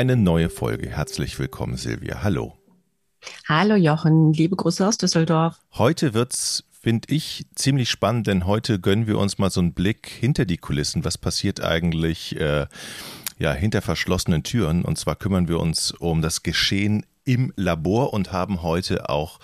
Eine neue Folge. Herzlich willkommen, Silvia. Hallo. Hallo Jochen, liebe Grüße aus Düsseldorf. Heute wird's finde ich ziemlich spannend, denn heute gönnen wir uns mal so einen Blick hinter die Kulissen. Was passiert eigentlich äh, ja, hinter verschlossenen Türen? Und zwar kümmern wir uns um das Geschehen im Labor und haben heute auch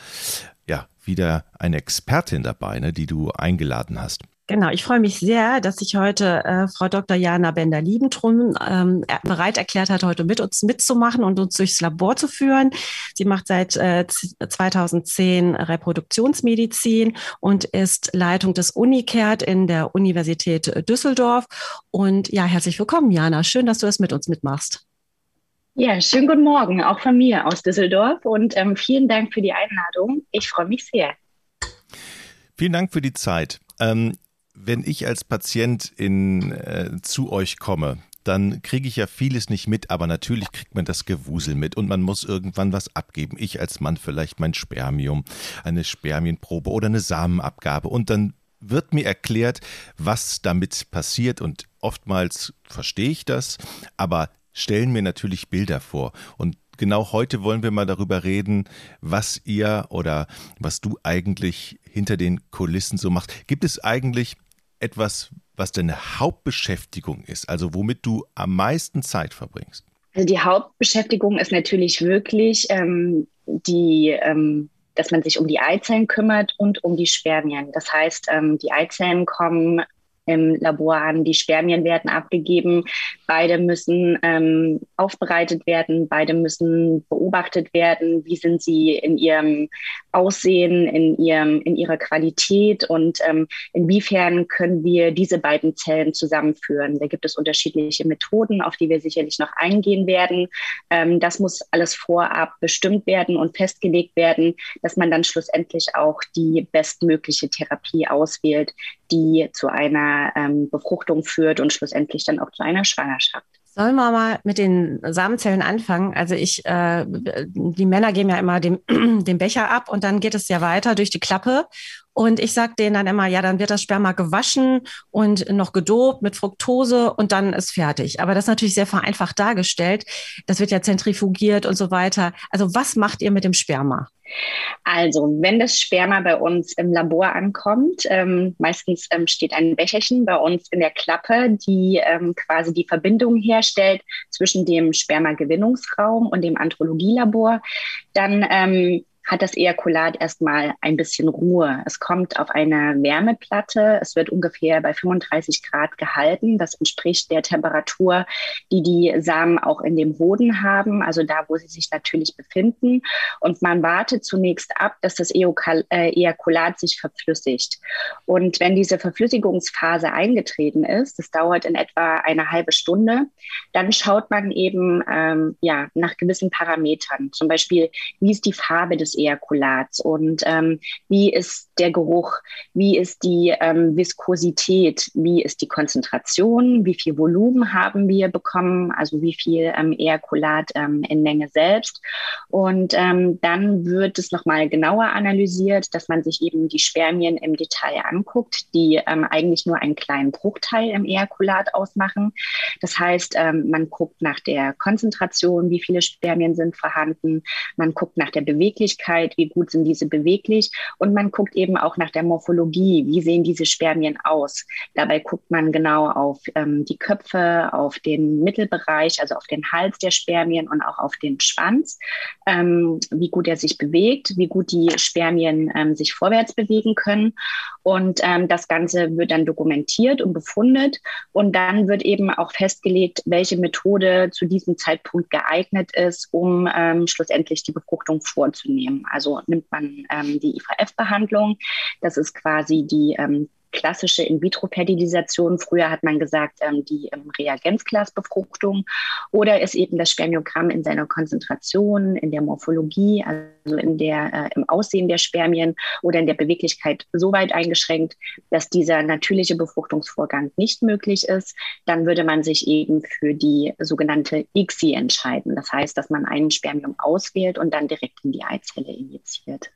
ja, wieder eine Expertin dabei, ne, die du eingeladen hast. Genau, ich freue mich sehr, dass sich heute äh, Frau Dr. Jana Bender-Liebentrum ähm, bereit erklärt hat, heute mit uns mitzumachen und uns durchs Labor zu führen. Sie macht seit äh, 2010 Reproduktionsmedizin und ist Leitung des Unicert in der Universität Düsseldorf. Und ja, herzlich willkommen, Jana. Schön, dass du das mit uns mitmachst. Ja, schönen guten Morgen, auch von mir aus Düsseldorf und ähm, vielen Dank für die Einladung. Ich freue mich sehr. Vielen Dank für die Zeit. Ähm, wenn ich als Patient in, äh, zu euch komme, dann kriege ich ja vieles nicht mit, aber natürlich kriegt man das Gewusel mit und man muss irgendwann was abgeben. Ich als Mann vielleicht mein Spermium, eine Spermienprobe oder eine Samenabgabe und dann wird mir erklärt, was damit passiert und oftmals verstehe ich das, aber stellen mir natürlich Bilder vor und genau heute wollen wir mal darüber reden, was ihr oder was du eigentlich hinter den Kulissen so machst. Gibt es eigentlich etwas, was deine Hauptbeschäftigung ist, also womit du am meisten Zeit verbringst? Also die Hauptbeschäftigung ist natürlich wirklich ähm, die, ähm, dass man sich um die Eizellen kümmert und um die Spermien. Das heißt, ähm, die Eizellen kommen im Labor an. Die Spermien werden abgegeben. Beide müssen ähm, aufbereitet werden. Beide müssen beobachtet werden. Wie sind sie in ihrem Aussehen, in, ihrem, in ihrer Qualität und ähm, inwiefern können wir diese beiden Zellen zusammenführen? Da gibt es unterschiedliche Methoden, auf die wir sicherlich noch eingehen werden. Ähm, das muss alles vorab bestimmt werden und festgelegt werden, dass man dann schlussendlich auch die bestmögliche Therapie auswählt, die zu einer ähm, Befruchtung führt und schlussendlich dann auch zu einer Schwangerschaft. Sollen wir mal mit den Samenzellen anfangen? Also ich, äh, die Männer geben ja immer den, den Becher ab und dann geht es ja weiter durch die Klappe. Und ich sage denen dann immer, ja, dann wird das Sperma gewaschen und noch gedopt mit Fructose und dann ist fertig. Aber das ist natürlich sehr vereinfacht dargestellt. Das wird ja zentrifugiert und so weiter. Also was macht ihr mit dem Sperma? Also, wenn das Sperma bei uns im Labor ankommt, ähm, meistens ähm, steht ein Becherchen bei uns in der Klappe, die ähm, quasi die Verbindung herstellt zwischen dem Spermagewinnungsraum und dem Andrologielabor, dann ähm, hat das Ejakulat erstmal ein bisschen Ruhe. Es kommt auf eine Wärmeplatte. Es wird ungefähr bei 35 Grad gehalten. Das entspricht der Temperatur, die die Samen auch in dem Hoden haben, also da, wo sie sich natürlich befinden. Und man wartet zunächst ab, dass das äh, Ejakulat sich verflüssigt. Und wenn diese Verflüssigungsphase eingetreten ist, das dauert in etwa eine halbe Stunde, dann schaut man eben ähm, ja, nach gewissen Parametern. Zum Beispiel, wie ist die Farbe des Ejakulats. Und ähm, wie ist der Geruch, wie ist die ähm, Viskosität, wie ist die Konzentration, wie viel Volumen haben wir bekommen, also wie viel ähm, Ejakulat ähm, in Menge selbst. Und ähm, dann wird es nochmal genauer analysiert, dass man sich eben die Spermien im Detail anguckt, die ähm, eigentlich nur einen kleinen Bruchteil im Ejakulat ausmachen. Das heißt, man guckt nach der Konzentration, wie viele Spermien sind vorhanden, man guckt nach der Beweglichkeit, Beweglichkeit, wie gut sind diese beweglich und man guckt eben auch nach der Morphologie, wie sehen diese Spermien aus. Dabei guckt man genau auf ähm, die Köpfe, auf den Mittelbereich, also auf den Hals der Spermien und auch auf den Schwanz, ähm, wie gut er sich bewegt, wie gut die Spermien ähm, sich vorwärts bewegen können. Und ähm, das Ganze wird dann dokumentiert und befundet und dann wird eben auch festgelegt, welche Methode zu diesem Zeitpunkt geeignet ist, um ähm, schlussendlich die Befruchtung vorzunehmen. Also nimmt man ähm, die IVF-Behandlung, das ist quasi die ähm, klassische In-vitro-Fertilisation. Früher hat man gesagt, ähm, die ähm, Reagenzglasbefruchtung oder ist eben das Spermiogramm in seiner Konzentration, in der Morphologie, also in der, äh, im Aussehen der Spermien oder in der Beweglichkeit so weit eingeschränkt, dass dieser natürliche Befruchtungsvorgang nicht möglich ist. Dann würde man sich eben für die sogenannte ICSI entscheiden. Das heißt, dass man einen Spermium auswählt und dann direkt in die Eizelle injiziert.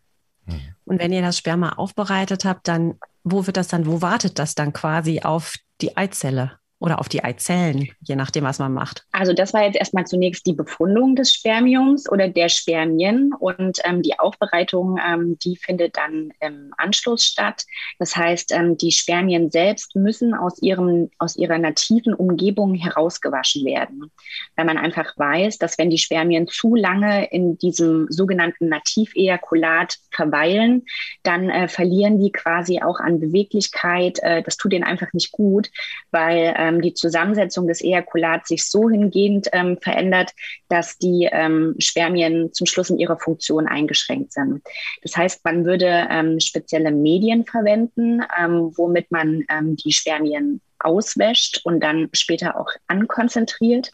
Und wenn ihr das Sperma aufbereitet habt, dann wo wird das dann, wo wartet das dann quasi auf die Eizelle? Oder auf die Eizellen, je nachdem, was man macht? Also das war jetzt erstmal zunächst die Befundung des Spermiums oder der Spermien und ähm, die Aufbereitung, ähm, die findet dann im Anschluss statt. Das heißt, ähm, die Spermien selbst müssen aus, ihrem, aus ihrer nativen Umgebung herausgewaschen werden, weil man einfach weiß, dass wenn die Spermien zu lange in diesem sogenannten Nativejakulat verweilen, dann äh, verlieren die quasi auch an Beweglichkeit. Äh, das tut ihnen einfach nicht gut, weil ähm, die Zusammensetzung des Ejakulats sich so hingehend ähm, verändert, dass die ähm, Spermien zum Schluss in ihrer Funktion eingeschränkt sind. Das heißt, man würde ähm, spezielle Medien verwenden, ähm, womit man ähm, die Spermien auswäscht und dann später auch ankonzentriert.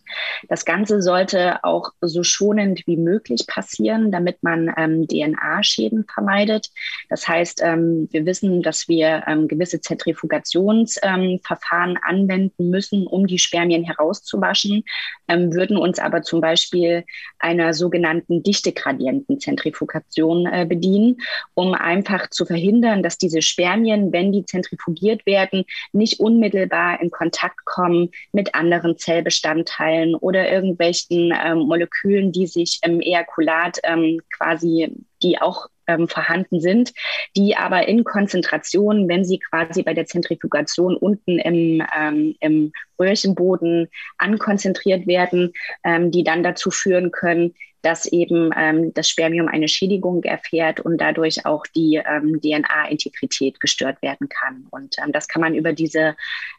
Das Ganze sollte auch so schonend wie möglich passieren, damit man ähm, DNA-Schäden vermeidet. Das heißt, ähm, wir wissen, dass wir ähm, gewisse Zentrifugationsverfahren anwenden müssen, um die Spermien herauszuwaschen, ähm, würden uns aber zum Beispiel einer sogenannten Dichtegradientenzentrifugation äh, bedienen, um einfach zu verhindern, dass diese Spermien, wenn die zentrifugiert werden, nicht unmittelbar unmittelbar in Kontakt kommen mit anderen Zellbestandteilen oder irgendwelchen ähm, Molekülen, die sich im Ejakulat ähm, quasi, die auch ähm, vorhanden sind, die aber in Konzentration, wenn sie quasi bei der Zentrifugation unten im, ähm, im Röhrchenboden ankonzentriert werden, ähm, die dann dazu führen können, dass eben ähm, das Spermium eine Schädigung erfährt und dadurch auch die ähm, DNA-Integrität gestört werden kann. Und ähm, das kann man über diese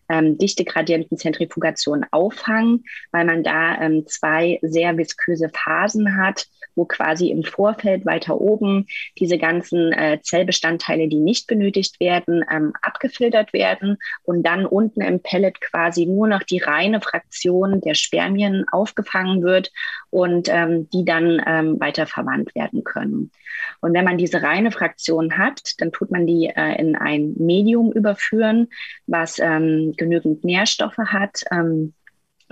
ähm, Dichtegradientenzentrifugation auffangen, weil man da ähm, zwei sehr visköse Phasen hat, wo quasi im Vorfeld weiter oben diese ganzen äh, Zellbestandteile, die nicht benötigt werden, ähm, abgefiltert werden und dann unten im Pellet quasi nur noch die reine Fraktion der Spermien aufgefangen wird und ähm, die dann ähm, weiter verwandt werden können. Und wenn man diese reine Fraktion hat, dann tut man die äh, in ein Medium überführen, was ähm, genügend Nährstoffe hat, ähm,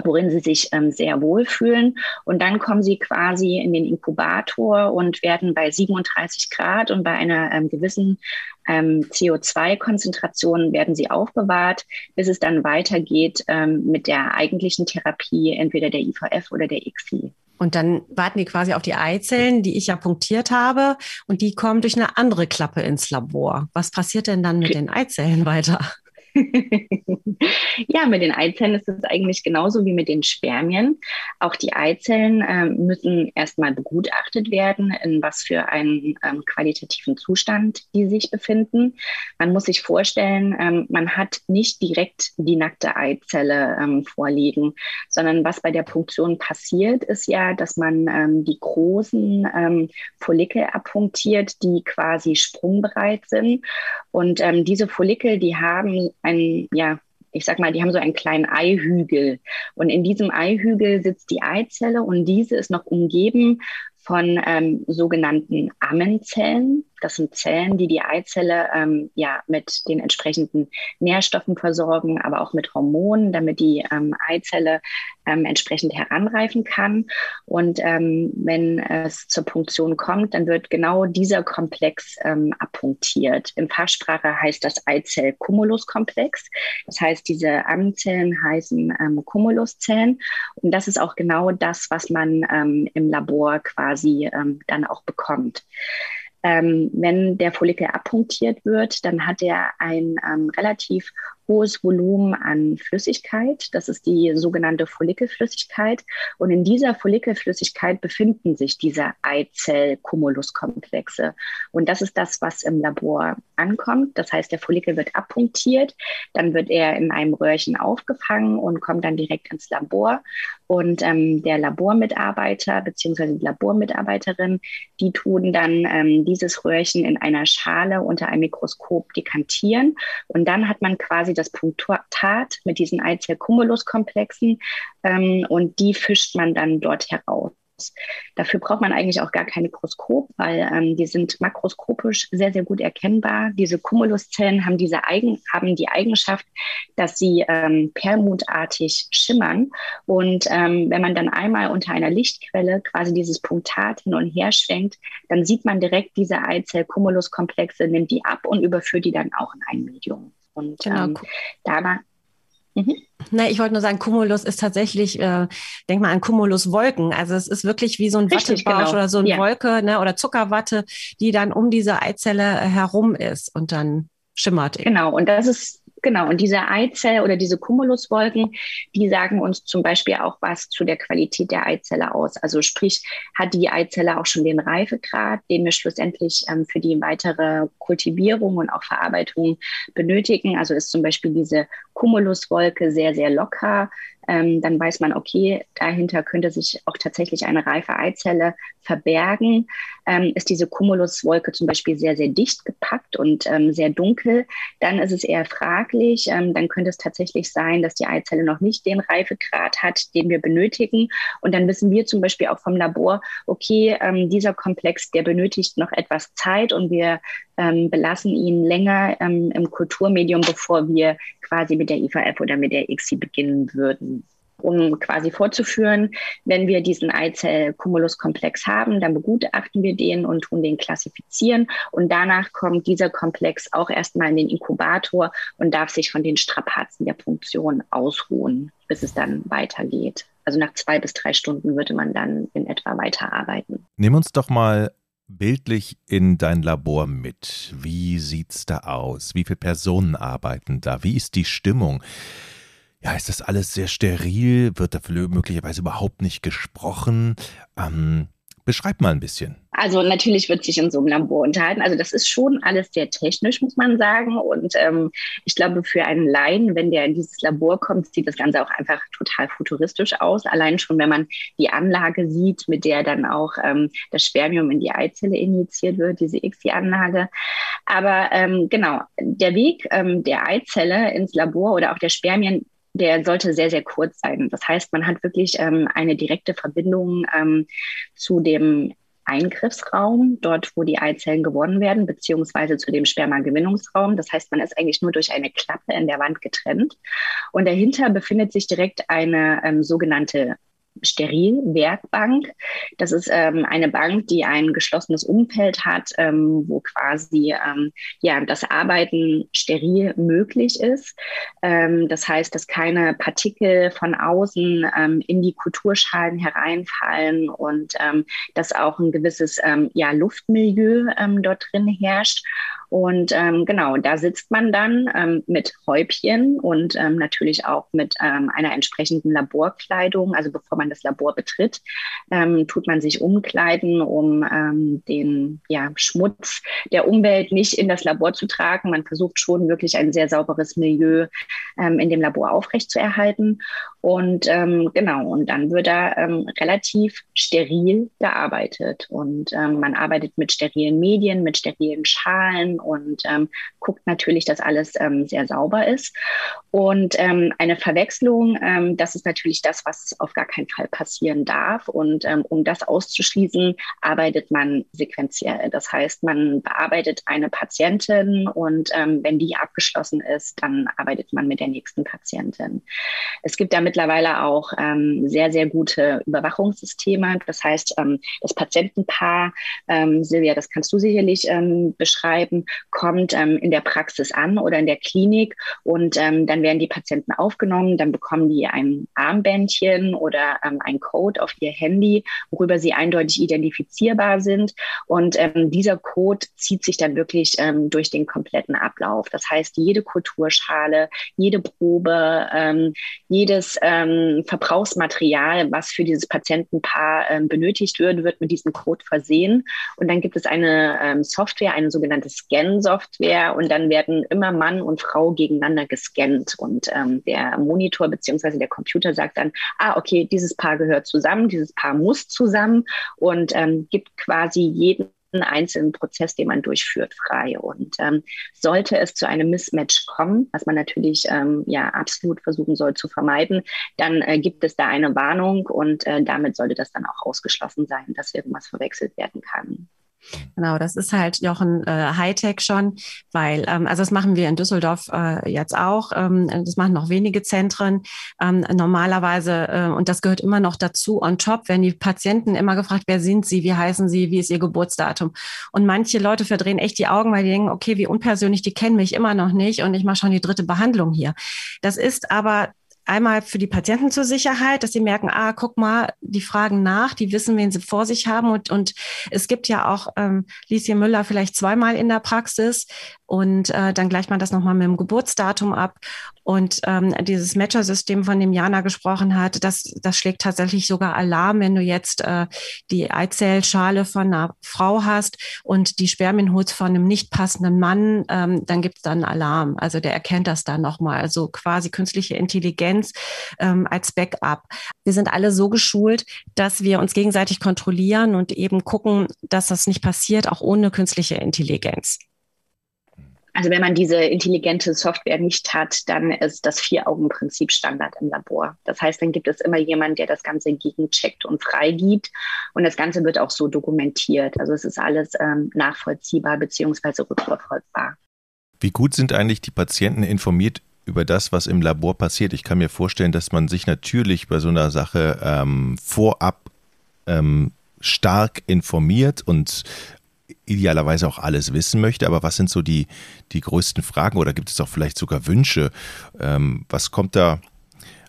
worin sie sich ähm, sehr wohlfühlen. Und dann kommen sie quasi in den Inkubator und werden bei 37 Grad und bei einer ähm, gewissen ähm, CO2-Konzentration werden sie aufbewahrt, bis es dann weitergeht ähm, mit der eigentlichen Therapie, entweder der IVF oder der ICSI. Und dann warten die quasi auf die Eizellen, die ich ja punktiert habe, und die kommen durch eine andere Klappe ins Labor. Was passiert denn dann mit den Eizellen weiter? ja, mit den Eizellen ist es eigentlich genauso wie mit den Spermien. Auch die Eizellen äh, müssen erstmal begutachtet werden, in was für einen ähm, qualitativen Zustand die sich befinden. Man muss sich vorstellen, ähm, man hat nicht direkt die nackte Eizelle ähm, vorliegen, sondern was bei der Punktion passiert, ist ja, dass man ähm, die großen ähm, Follikel abpunktiert, die quasi sprungbereit sind. Und ähm, diese Follikel, die haben ein, ja, ich sag mal, die haben so einen kleinen Eihügel. Und in diesem Eihügel sitzt die Eizelle und diese ist noch umgeben von ähm, sogenannten Ammenzellen. Das sind Zellen, die die Eizelle ähm, ja mit den entsprechenden Nährstoffen versorgen, aber auch mit Hormonen, damit die ähm, Eizelle ähm, entsprechend heranreifen kann. Und ähm, wenn es zur Punktion kommt, dann wird genau dieser Komplex ähm, abpunktiert. In Fachsprache heißt das Eizell-Cumulus-Komplex. Das heißt, diese Ammenzellen heißen ähm, Cumuluszellen. Und das ist auch genau das, was man ähm, im Labor quasi ähm, dann auch bekommt. Ähm, wenn der Follikel abpunktiert wird, dann hat er ein ähm, relativ hohes Volumen an Flüssigkeit. Das ist die sogenannte Follikelflüssigkeit. Und in dieser Follikelflüssigkeit befinden sich diese Eizell-Cumuluskomplexe. Und das ist das, was im Labor ankommt. Das heißt, der Follikel wird abpunktiert, dann wird er in einem Röhrchen aufgefangen und kommt dann direkt ins Labor. Und ähm, der Labormitarbeiter bzw. die Labormitarbeiterin, die tun dann ähm, dieses Röhrchen in einer Schale unter einem Mikroskop dekantieren. Und dann hat man quasi das Punktat mit diesen Eizell-Cumulus-Komplexen ähm, und die fischt man dann dort heraus. Dafür braucht man eigentlich auch gar kein Mikroskop, weil ähm, die sind makroskopisch sehr, sehr gut erkennbar. Diese Cumuluszellen haben, diese Eigen, haben die Eigenschaft, dass sie ähm, perlmutartig schimmern. Und ähm, wenn man dann einmal unter einer Lichtquelle quasi dieses Punktat hin und her schwenkt, dann sieht man direkt diese Eizell-Cumulus-Komplexe, nimmt die ab und überführt die dann auch in ein Medium. Und genau. ähm, dabei, Mhm. Na, ich wollte nur sagen, Cumulus ist tatsächlich, äh, denk mal an Cumulus-Wolken. Also es ist wirklich wie so ein Richtig, Wattebausch genau. oder so eine ja. Wolke ne, oder Zuckerwatte, die dann um diese Eizelle herum ist und dann schimmert. Genau, und das ist Genau, und diese Eizelle oder diese Cumuluswolken, die sagen uns zum Beispiel auch was zu der Qualität der Eizelle aus. Also sprich, hat die Eizelle auch schon den Reifegrad, den wir schlussendlich ähm, für die weitere Kultivierung und auch Verarbeitung benötigen. Also ist zum Beispiel diese Cumuluswolke sehr, sehr locker, ähm, dann weiß man, okay, dahinter könnte sich auch tatsächlich eine reife Eizelle verbergen. Ähm, ist diese Cumuluswolke zum Beispiel sehr, sehr dicht gepackt und ähm, sehr dunkel, dann ist es eher fraglich. Ähm, dann könnte es tatsächlich sein, dass die Eizelle noch nicht den Reifegrad hat, den wir benötigen. Und dann wissen wir zum Beispiel auch vom Labor, okay, ähm, dieser Komplex, der benötigt noch etwas Zeit und wir ähm, belassen ihn länger im Kulturmedium, bevor wir quasi mit der IVF oder mit der ICSI beginnen würden um quasi vorzuführen, wenn wir diesen Eizell-Cumulus-Komplex haben, dann begutachten wir den und tun den klassifizieren. Und danach kommt dieser Komplex auch erstmal in den Inkubator und darf sich von den Strapazen der Punktion ausruhen, bis es dann weitergeht. Also nach zwei bis drei Stunden würde man dann in etwa weiterarbeiten. Nimm uns doch mal bildlich in dein Labor mit. Wie sieht's da aus? Wie viele Personen arbeiten da? Wie ist die Stimmung? Ja, ist das alles sehr steril? Wird da möglicherweise überhaupt nicht gesprochen? Ähm, beschreib mal ein bisschen. Also natürlich wird sich in so einem Labor unterhalten. Also das ist schon alles sehr technisch, muss man sagen. Und ähm, ich glaube, für einen Laien, wenn der in dieses Labor kommt, sieht das Ganze auch einfach total futuristisch aus. Allein schon, wenn man die Anlage sieht, mit der dann auch ähm, das Spermium in die Eizelle injiziert wird, diese ICSI-Anlage. Aber ähm, genau, der Weg ähm, der Eizelle ins Labor oder auch der Spermien der sollte sehr, sehr kurz sein. Das heißt, man hat wirklich ähm, eine direkte Verbindung ähm, zu dem Eingriffsraum, dort wo die Eizellen gewonnen werden, beziehungsweise zu dem Spermagewinnungsraum. Das heißt, man ist eigentlich nur durch eine Klappe in der Wand getrennt. Und dahinter befindet sich direkt eine ähm, sogenannte Sterilwerkbank. Das ist ähm, eine Bank, die ein geschlossenes Umfeld hat, ähm, wo quasi ähm, ja, das Arbeiten steril möglich ist. Ähm, das heißt, dass keine Partikel von außen ähm, in die Kulturschalen hereinfallen und ähm, dass auch ein gewisses ja, Luftmilieu dort drin herrscht. Und ähm, genau, da sitzt man dann ähm, mit Häubchen und ähm, natürlich auch mit ähm, einer entsprechenden Laborkleidung. Also bevor man das Labor betritt, ähm, tut man sich umkleiden, um ähm, den ja, Schmutz der Umwelt nicht in das Labor zu tragen. Man versucht schon wirklich ein sehr sauberes Milieu in dem Labor aufrechtzuerhalten. Und genau, und dann wird da relativ steril gearbeitet. Und man arbeitet mit sterilen Medien, mit sterilen Schalen und ähm, guckt natürlich, dass alles ähm, sehr sauber ist. Und ähm, eine Verwechslung, ähm, das ist natürlich das, was auf gar keinen Fall passieren darf. Und ähm, um das auszuschließen, arbeitet man sequenziell. Das heißt, man bearbeitet eine Patientin und ähm, wenn die abgeschlossen ist, dann arbeitet man mit der nächsten Patientin. Es gibt da mittlerweile auch sehr, sehr gute Überwachungssysteme. Das heißt, das Patientenpaar, Silvia, das kannst du sicherlich beschreiben, kommt ähm, in der Praxis an oder in der Klinik und ähm, dann werden die Patienten aufgenommen, dann bekommen die ein Armbändchen oder ähm, ein Code auf ihr Handy, worüber sie eindeutig identifizierbar sind und ähm, dieser Code zieht sich dann wirklich ähm, durch den kompletten Ablauf. Das heißt, jede Kulturschale, jede Probe, ähm, jedes Verbrauchsmaterial, was für dieses Patientenpaar benötigt wird, wird mit diesem Code versehen und dann gibt es eine Software, eine sogenannte Scan Scan-Software und dann werden immer Mann und Frau gegeneinander gescannt und ähm, der Monitor beziehungsweise der Computer sagt dann, ah, okay, dieses Paar gehört zusammen, dieses Paar muss zusammen und ähm, gibt quasi jeden einzelnen Prozess, den man durchführt, frei. Und ähm, sollte es zu einem Mismatch kommen, was man natürlich ähm, ja absolut versuchen soll zu vermeiden, dann äh, gibt es da eine Warnung und äh, damit sollte das dann auch ausgeschlossen sein, dass irgendwas verwechselt werden kann. Genau, das ist halt Jochen äh, Hightech schon, weil, ähm, also das machen wir in Düsseldorf äh, jetzt auch, ähm, das machen noch wenige Zentren. Ähm, normalerweise, äh, und das gehört immer noch dazu, on top, werden die Patienten immer gefragt, wer sind sie, wie heißen sie, wie ist ihr Geburtsdatum. Und manche Leute verdrehen echt die Augen, weil die denken, okay, wie unpersönlich, die kennen mich immer noch nicht und ich mache schon die dritte Behandlung hier. Das ist aber einmal für die Patienten zur Sicherheit, dass sie merken, ah, guck mal, die fragen nach, die wissen, wen sie vor sich haben. Und, und es gibt ja auch ähm, Lieschen Müller vielleicht zweimal in der Praxis und äh, dann gleicht man das nochmal mit dem Geburtsdatum ab. Und ähm, dieses Matcher-System, von dem Jana gesprochen hat, das, das schlägt tatsächlich sogar Alarm, wenn du jetzt äh, die Eizellschale von einer Frau hast und die Spermien holst von einem nicht passenden Mann, ähm, dann gibt es dann Alarm. Also der erkennt das dann nochmal. Also quasi künstliche Intelligenz ähm, als Backup. Wir sind alle so geschult, dass wir uns gegenseitig kontrollieren und eben gucken, dass das nicht passiert, auch ohne künstliche Intelligenz. Also wenn man diese intelligente Software nicht hat, dann ist das Vier-Augen-Prinzip Standard im Labor. Das heißt, dann gibt es immer jemanden, der das Ganze gegencheckt und freigibt. Und das Ganze wird auch so dokumentiert. Also es ist alles ähm, nachvollziehbar bzw. rückverfolgbar. Wie gut sind eigentlich die Patienten informiert über das, was im Labor passiert? Ich kann mir vorstellen, dass man sich natürlich bei so einer Sache ähm, vorab ähm, stark informiert und idealerweise auch alles wissen möchte, aber was sind so die, die größten Fragen oder gibt es auch vielleicht sogar Wünsche? Ähm, was kommt da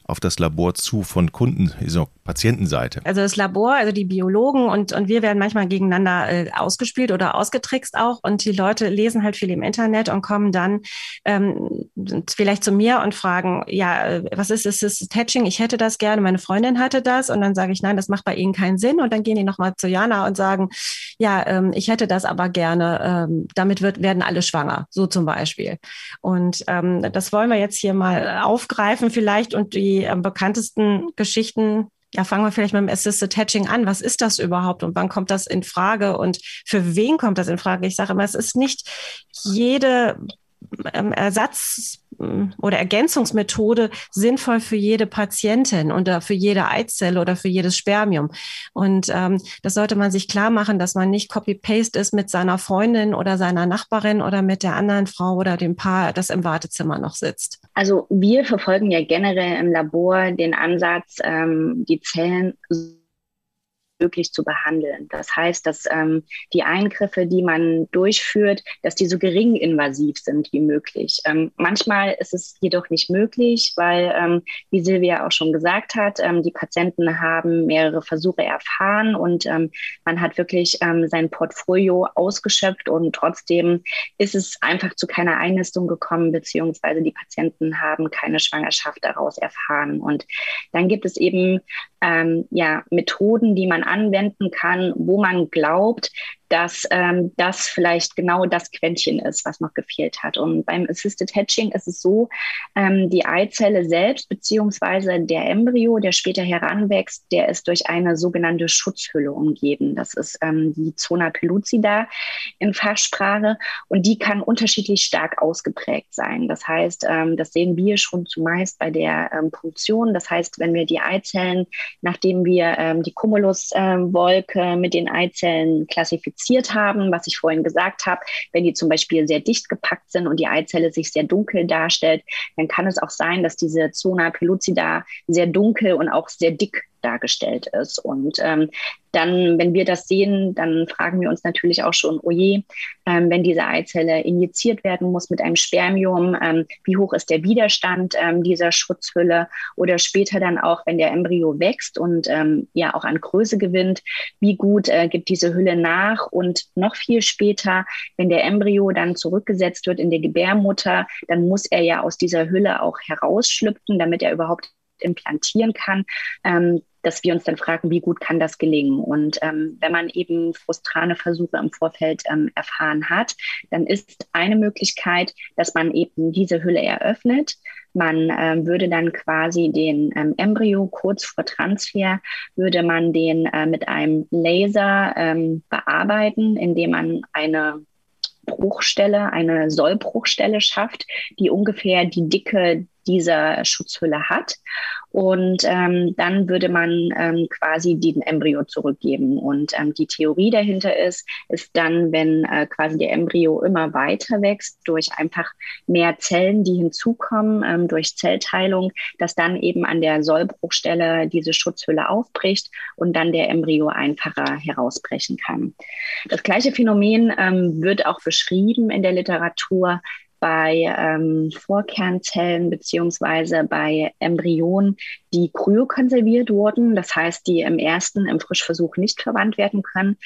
auf das Labor zu von Kunden, so Patientenseite? Also das Labor, also die Biologen und, und wir werden manchmal gegeneinander äh, ausgespielt oder ausgetrickst auch und die Leute lesen halt viel im Internet und kommen dann ähm, vielleicht zu mir und fragen, ja, äh, was ist ist Hatching? Ich hätte das gerne, meine Freundin hatte das und dann sage ich, nein, das macht bei Ihnen keinen Sinn und dann gehen die nochmal zu Jana und sagen, ja, ähm, ich hätte das aber gerne, ähm, damit wird, werden alle schwanger, so zum Beispiel. Und ähm, das wollen wir jetzt hier mal aufgreifen vielleicht und die die äh, bekanntesten Geschichten ja, fangen wir vielleicht mit dem Assisted Hatching an. Was ist das überhaupt und wann kommt das in Frage und für wen kommt das in Frage? Ich sage immer, es ist nicht jede ähm, Ersatz oder Ergänzungsmethode sinnvoll für jede Patientin oder für jede Eizelle oder für jedes Spermium. Und ähm, das sollte man sich klar machen, dass man nicht Copy-Paste ist mit seiner Freundin oder seiner Nachbarin oder mit der anderen Frau oder dem Paar, das im Wartezimmer noch sitzt. Also wir verfolgen ja generell im Labor den Ansatz, ähm, die Zellen möglich zu behandeln. Das heißt, dass ähm, die Eingriffe, die man durchführt, dass die so gering invasiv sind wie möglich. Ähm, manchmal ist es jedoch nicht möglich, weil, ähm, wie Silvia auch schon gesagt hat, ähm, die Patienten haben mehrere Versuche erfahren und ähm, man hat wirklich ähm, sein Portfolio ausgeschöpft und trotzdem ist es einfach zu keiner Einnistung gekommen, beziehungsweise die Patienten haben keine Schwangerschaft daraus erfahren. Und dann gibt es eben ja, Methoden, die man anwenden kann, wo man glaubt, dass ähm, das vielleicht genau das Quäntchen ist, was noch gefehlt hat. Und beim Assisted Hatching ist es so, ähm, die Eizelle selbst beziehungsweise der Embryo, der später heranwächst, der ist durch eine sogenannte Schutzhülle umgeben. Das ist ähm, die Zona pellucida in Fachsprache und die kann unterschiedlich stark ausgeprägt sein. Das heißt, ähm, das sehen wir schon zumeist bei der ähm, Punktion. Das heißt, wenn wir die Eizellen, nachdem wir ähm, die Cumuluswolke ähm, mit den Eizellen klassifizieren, reduziert haben, was ich vorhin gesagt habe. Wenn die zum Beispiel sehr dicht gepackt sind und die Eizelle sich sehr dunkel darstellt, dann kann es auch sein, dass diese Zona pellucida sehr dunkel und auch sehr dick dargestellt ist. Und ähm, dann, wenn wir das sehen, dann fragen wir uns natürlich auch schon, oh je, ähm, wenn diese Eizelle injiziert werden muss mit einem Spermium, ähm, wie hoch ist der Widerstand ähm, dieser Schutzhülle oder später dann auch, wenn der Embryo wächst und ähm, ja auch an Größe gewinnt, wie gut äh, gibt diese Hülle nach und noch viel später, wenn der Embryo dann zurückgesetzt wird in der Gebärmutter, dann muss er ja aus dieser Hülle auch herausschlüpfen, damit er überhaupt implantieren kann. Ähm, dass wir uns dann fragen, wie gut kann das gelingen? Und ähm, wenn man eben frustrane Versuche im Vorfeld ähm, erfahren hat, dann ist eine Möglichkeit, dass man eben diese Hülle eröffnet. Man ähm, würde dann quasi den ähm, Embryo kurz vor Transfer, würde man den äh, mit einem Laser ähm, bearbeiten, indem man eine Bruchstelle, eine Sollbruchstelle schafft, die ungefähr die Dicke dieser Schutzhülle hat. Und ähm, dann würde man ähm, quasi den Embryo zurückgeben. Und ähm, die Theorie dahinter ist, ist dann, wenn äh, quasi der Embryo immer weiter wächst, durch einfach mehr Zellen, die hinzukommen, ähm, durch Zellteilung, dass dann eben an der Sollbruchstelle diese Schutzhülle aufbricht und dann der Embryo einfacher herausbrechen kann. Das gleiche Phänomen ähm, wird auch beschrieben in der Literatur bei ähm, Vorkernzellen beziehungsweise bei Embryonen, die kryokonserviert wurden, das heißt, die im ersten, im Frischversuch nicht verwandt werden können.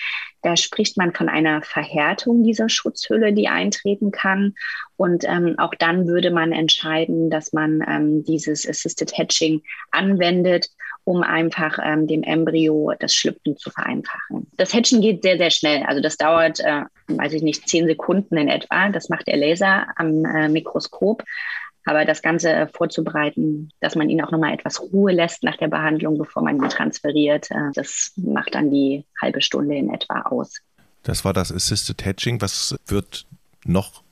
Da spricht man von einer Verhärtung dieser Schutzhülle, die eintreten kann. Und ähm, auch dann würde man entscheiden, dass man ähm, dieses Assisted Hatching anwendet, um einfach ähm, dem Embryo das Schlüpfen zu vereinfachen. Das Hatchen geht sehr, sehr schnell. Also das dauert, äh, weiß ich nicht, zehn Sekunden in etwa. Das macht der Laser am äh, Mikroskop. Aber das Ganze äh, vorzubereiten, dass man ihn auch nochmal etwas Ruhe lässt nach der Behandlung, bevor man ihn transferiert, äh, das macht dann die halbe Stunde in etwa aus. Das war das Assisted Hatching. Was wird noch,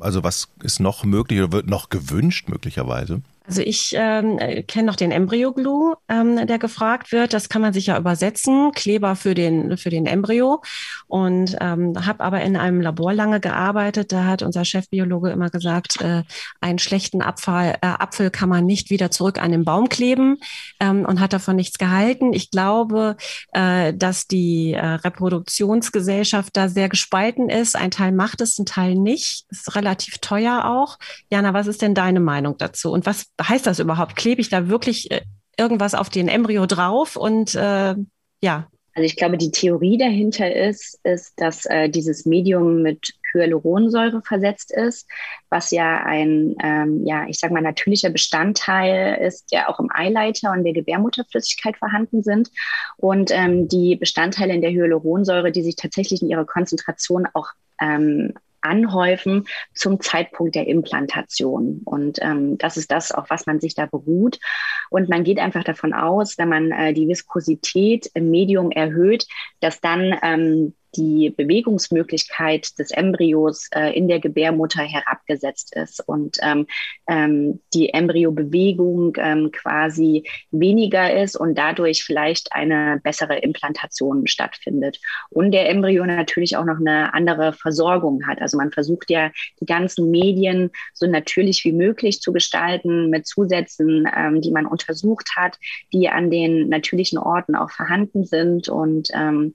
also was ist noch möglich oder wird noch gewünscht möglicherweise? Also ich ähm, kenne noch den Embryo-Glue, ähm, der gefragt wird. Das kann man sich ja übersetzen, Kleber für den, für den Embryo. Und ähm, habe aber in einem Labor lange gearbeitet. Da hat unser Chefbiologe immer gesagt, äh, einen schlechten Abfall, äh, Apfel kann man nicht wieder zurück an den Baum kleben ähm, und hat davon nichts gehalten. Ich glaube, äh, dass die äh, Reproduktionsgesellschaft da sehr gespalten ist. Ein Teil macht es, ein Teil nicht. Ist relativ teuer auch. Jana, was ist denn deine Meinung dazu? Und was heißt das überhaupt? Klebe ich da wirklich äh, irgendwas auf den Embryo drauf? Und äh, ja. Also ich glaube, die Theorie dahinter ist, ist, dass äh, dieses Medium mit Hyaluronsäure versetzt ist, was ja ein, ähm, ja, ich sage mal, natürlicher Bestandteil ist, der auch im Eileiter und der Gebärmutterflüssigkeit vorhanden sind. Und ähm, die Bestandteile in der Hyaluronsäure, die sich tatsächlich in ihrer Konzentration auch ähm, anhäufen zum Zeitpunkt der Implantation. Und ähm, das ist das, auf was man sich da beruht. Und man geht einfach davon aus, wenn man äh, die Viskosität im Medium erhöht, dass dann ähm, die Bewegungsmöglichkeit des Embryos äh, in der Gebärmutter herabgesetzt ist und ähm, ähm, die Embryobewegung ähm, quasi weniger ist und dadurch vielleicht eine bessere Implantation stattfindet. Und der Embryo natürlich auch noch eine andere Versorgung hat. Also man versucht ja die ganzen Medien so natürlich wie möglich zu gestalten mit Zusätzen, ähm, die man untersucht hat, die an den natürlichen Orten auch vorhanden sind und ähm,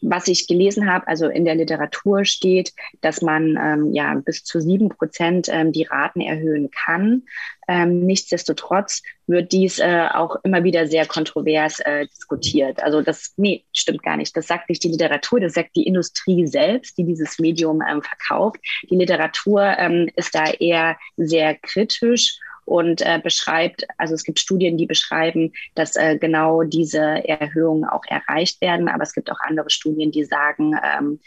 was ich gelesen habe, also in der Literatur steht, dass man ähm, ja bis zu sieben Prozent ähm, die Raten erhöhen kann. Ähm, nichtsdestotrotz wird dies äh, auch immer wieder sehr kontrovers äh, diskutiert. Also das, nee, stimmt gar nicht. Das sagt nicht die Literatur, das sagt die Industrie selbst, die dieses Medium ähm, verkauft. Die Literatur ähm, ist da eher sehr kritisch und äh, beschreibt, also es gibt Studien, die beschreiben, dass äh, genau diese Erhöhungen auch erreicht werden, aber es gibt auch andere Studien, die sagen, ähm,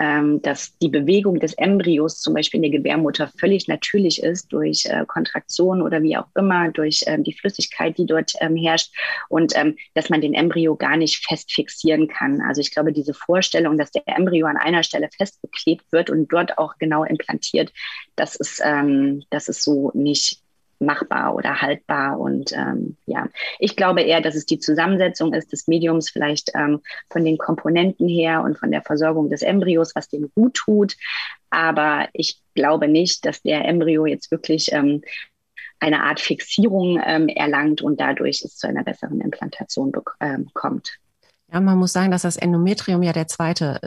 ähm, dass die Bewegung des Embryos zum Beispiel in der Gebärmutter völlig natürlich ist durch äh, Kontraktion oder wie auch immer, durch ähm, die Flüssigkeit, die dort ähm, herrscht und ähm, dass man den Embryo gar nicht fest fixieren kann. Also ich glaube, diese Vorstellung, dass der Embryo an einer Stelle festgeklebt wird und dort auch genau implantiert, das ist, ähm, das ist so nicht machbar oder haltbar. Und ähm, ja, ich glaube eher, dass es die Zusammensetzung ist des Mediums, vielleicht ähm, von den Komponenten her und von der Versorgung des Embryos, was dem gut tut. Aber ich glaube nicht, dass der Embryo jetzt wirklich ähm, eine Art Fixierung ähm, erlangt und dadurch es zu einer besseren Implantation ähm, kommt. Ja, man muss sagen, dass das Endometrium ja der zweite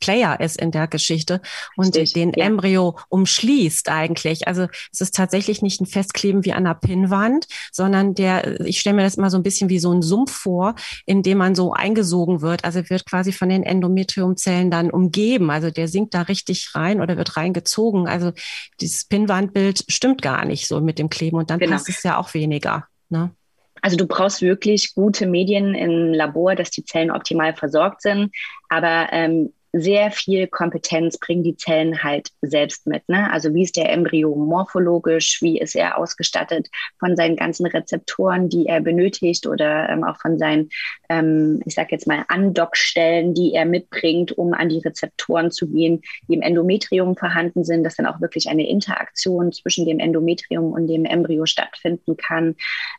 Player ist in der Geschichte und Richtig, den ja. Embryo umschließt eigentlich. Also es ist tatsächlich nicht ein Festkleben wie an einer Pinnwand, sondern der, ich stelle mir das immer so ein bisschen wie so ein Sumpf vor, in dem man so eingesogen wird. Also wird quasi von den Endometriumzellen dann umgeben. Also der sinkt da richtig rein oder wird reingezogen. Also dieses Pinnwandbild stimmt gar nicht so mit dem Kleben und dann genau. passt es ja auch weniger. Ne? Also du brauchst wirklich gute Medien im Labor, dass die Zellen optimal versorgt sind. Aber ähm, sehr viel Kompetenz bringen die Zellen halt selbst mit. Ne? Also wie ist der Embryo morphologisch, wie ist er ausgestattet von seinen ganzen Rezeptoren, die er benötigt oder ähm, auch von seinen, ähm, ich sage jetzt mal, Andockstellen, die er mitbringt, um an die Rezeptoren zu gehen, die im Endometrium vorhanden sind, dass dann auch wirklich eine Interaktion zwischen dem Endometrium und dem Embryo stattfinden kann.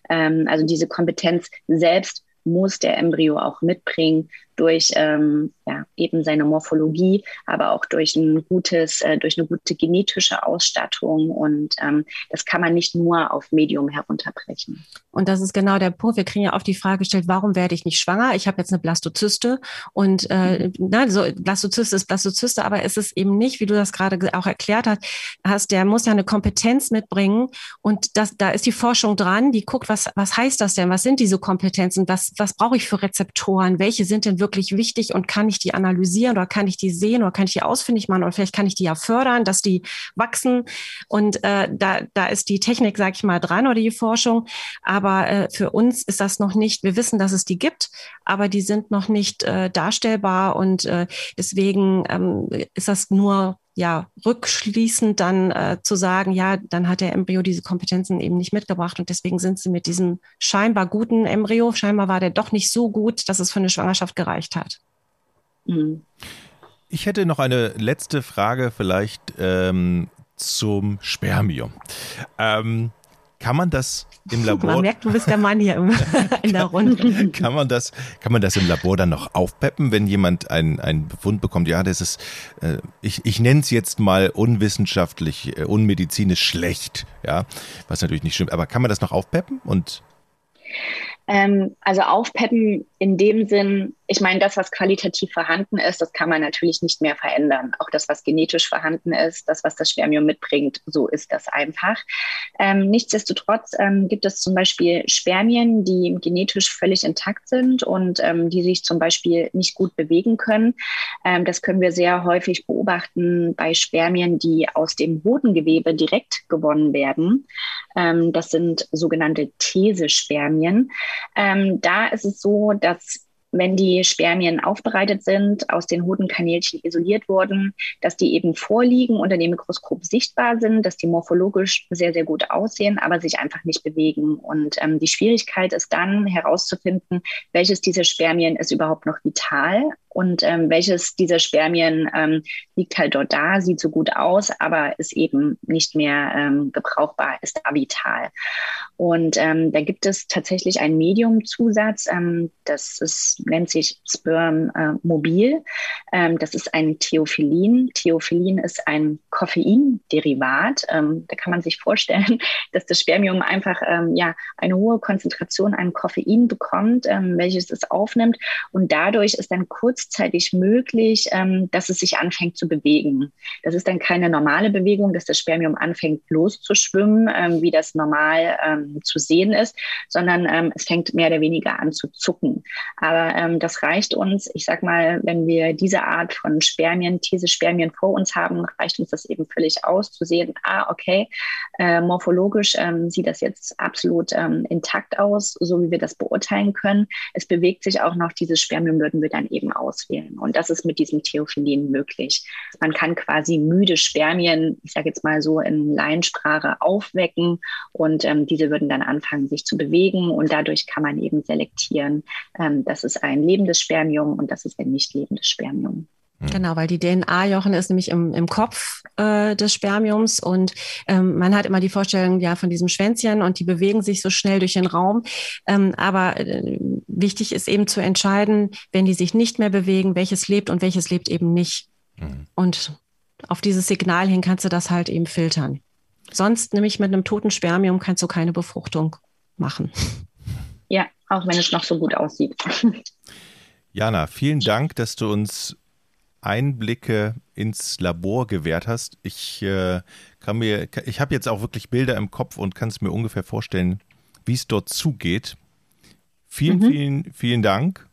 Ähm, also diese Kompetenz selbst muss der Embryo auch mitbringen durch ähm, ja, eben seine Morphologie, aber auch durch ein gutes, äh, durch eine gute genetische Ausstattung. Und ähm, das kann man nicht nur auf Medium herunterbrechen. Und das ist genau der Punkt. Wir kriegen ja oft die Frage gestellt, warum werde ich nicht schwanger? Ich habe jetzt eine Blastozyste und äh, mhm. na, so Blastozyste ist Blastozyste, aber es ist eben nicht, wie du das gerade auch erklärt hast, hast, der muss ja eine Kompetenz mitbringen und das, da ist die Forschung dran, die guckt, was, was heißt das denn? Was sind diese Kompetenzen? Was, was brauche ich für Rezeptoren? Welche sind denn wirklich wirklich wichtig und kann ich die analysieren oder kann ich die sehen oder kann ich die ausfindig machen oder vielleicht kann ich die ja fördern, dass die wachsen. Und äh, da, da ist die Technik, sag ich mal, dran oder die Forschung. Aber äh, für uns ist das noch nicht, wir wissen, dass es die gibt, aber die sind noch nicht äh, darstellbar und äh, deswegen ähm, ist das nur ja, rückschließend dann äh, zu sagen, ja, dann hat der Embryo diese Kompetenzen eben nicht mitgebracht und deswegen sind sie mit diesem scheinbar guten Embryo, scheinbar war der doch nicht so gut, dass es für eine Schwangerschaft gereicht hat. Mhm. Ich hätte noch eine letzte Frage vielleicht ähm, zum Spermium. Ähm, kann man das im Labor. Man merkt, du bist der Mann hier in der Runde. kann man das, kann man das im Labor dann noch aufpeppen, wenn jemand einen, einen Befund bekommt? Ja, das ist, äh, ich, ich nenne es jetzt mal unwissenschaftlich, äh, unmedizinisch schlecht, ja, was natürlich nicht stimmt. Aber kann man das noch aufpeppen und ähm, also aufpeppen in dem Sinn, ich meine, das, was qualitativ vorhanden ist, das kann man natürlich nicht mehr verändern. Auch das, was genetisch vorhanden ist, das, was das Spermium mitbringt, so ist das einfach. Ähm, nichtsdestotrotz ähm, gibt es zum Beispiel Spermien, die genetisch völlig intakt sind und ähm, die sich zum Beispiel nicht gut bewegen können. Ähm, das können wir sehr häufig beobachten bei Spermien, die aus dem Hodengewebe direkt gewonnen werden. Ähm, das sind sogenannte Thesespermien. Ähm, da ist es so, dass wenn die Spermien aufbereitet sind, aus den Hodenkanälchen isoliert wurden, dass die eben vorliegen, unter dem Mikroskop sichtbar sind, dass die morphologisch sehr, sehr gut aussehen, aber sich einfach nicht bewegen. Und ähm, die Schwierigkeit ist dann herauszufinden, welches dieser Spermien ist überhaupt noch vital und ähm, welches dieser Spermien ähm, liegt halt dort da, sieht so gut aus, aber ist eben nicht mehr ähm, gebrauchbar, ist avital. Und ähm, da gibt es tatsächlich einen Mediumzusatz, ähm, das ist, nennt sich Sperm äh, Mobil. Ähm, das ist ein Theophyllin. Theophyllin ist ein Koffeinderivat. Ähm, da kann man sich vorstellen, dass das Spermium einfach ähm, ja, eine hohe Konzentration an Koffein bekommt, ähm, welches es aufnimmt. Und dadurch ist dann kurz kurzzeitig möglich, ähm, dass es sich anfängt zu bewegen. Das ist dann keine normale Bewegung, dass das Spermium anfängt loszuschwimmen, ähm, wie das normal ähm, zu sehen ist, sondern ähm, es fängt mehr oder weniger an zu zucken. Aber ähm, das reicht uns, ich sag mal, wenn wir diese Art von Spermien, These-Spermien vor uns haben, reicht uns das eben völlig aus, zu sehen, ah, okay, äh, morphologisch ähm, sieht das jetzt absolut intakt aus, so wie wir das beurteilen können. Es bewegt sich auch noch, dieses Spermium würden wir dann eben aus auswählen. Und das ist mit diesem Theophyllin möglich. Man kann quasi müde Spermien, ich sage jetzt mal so in Laiensprache, aufwecken und ähm, diese würden dann anfangen, sich zu bewegen und dadurch kann man eben selektieren, ähm, das ist ein lebendes Spermium und das ist ein nicht lebendes Spermium. Mhm. Genau, weil die DNA, Jochen, ist nämlich im, im Kopf äh, des Spermiums und ähm, man hat immer die Vorstellung ja von diesem Schwänzchen und die bewegen sich so schnell durch den Raum. Ähm, aber äh, wichtig ist eben zu entscheiden, wenn die sich nicht mehr bewegen, welches lebt und welches lebt eben nicht. Mhm. Und auf dieses Signal hin kannst du das halt eben filtern. Sonst nämlich mit einem toten Spermium kannst du keine Befruchtung machen. Ja, auch wenn es noch so gut aussieht. Jana, vielen Dank, dass du uns Einblicke ins Labor gewährt hast. Ich äh, kann mir, ich habe jetzt auch wirklich Bilder im Kopf und kann es mir ungefähr vorstellen, wie es dort zugeht. Vielen, mhm. vielen, vielen Dank.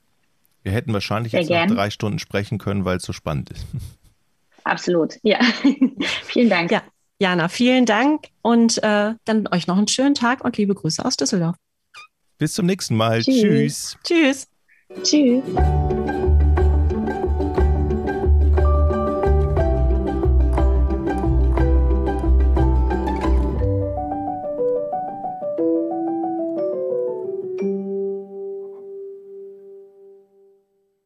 Wir hätten wahrscheinlich Sehr jetzt gern. noch drei Stunden sprechen können, weil es so spannend ist. Absolut, ja. vielen Dank. Ja, Jana, vielen Dank und äh, dann euch noch einen schönen Tag und liebe Grüße aus Düsseldorf. Bis zum nächsten Mal. Tschüss. Tschüss. Tschüss. Tschüss.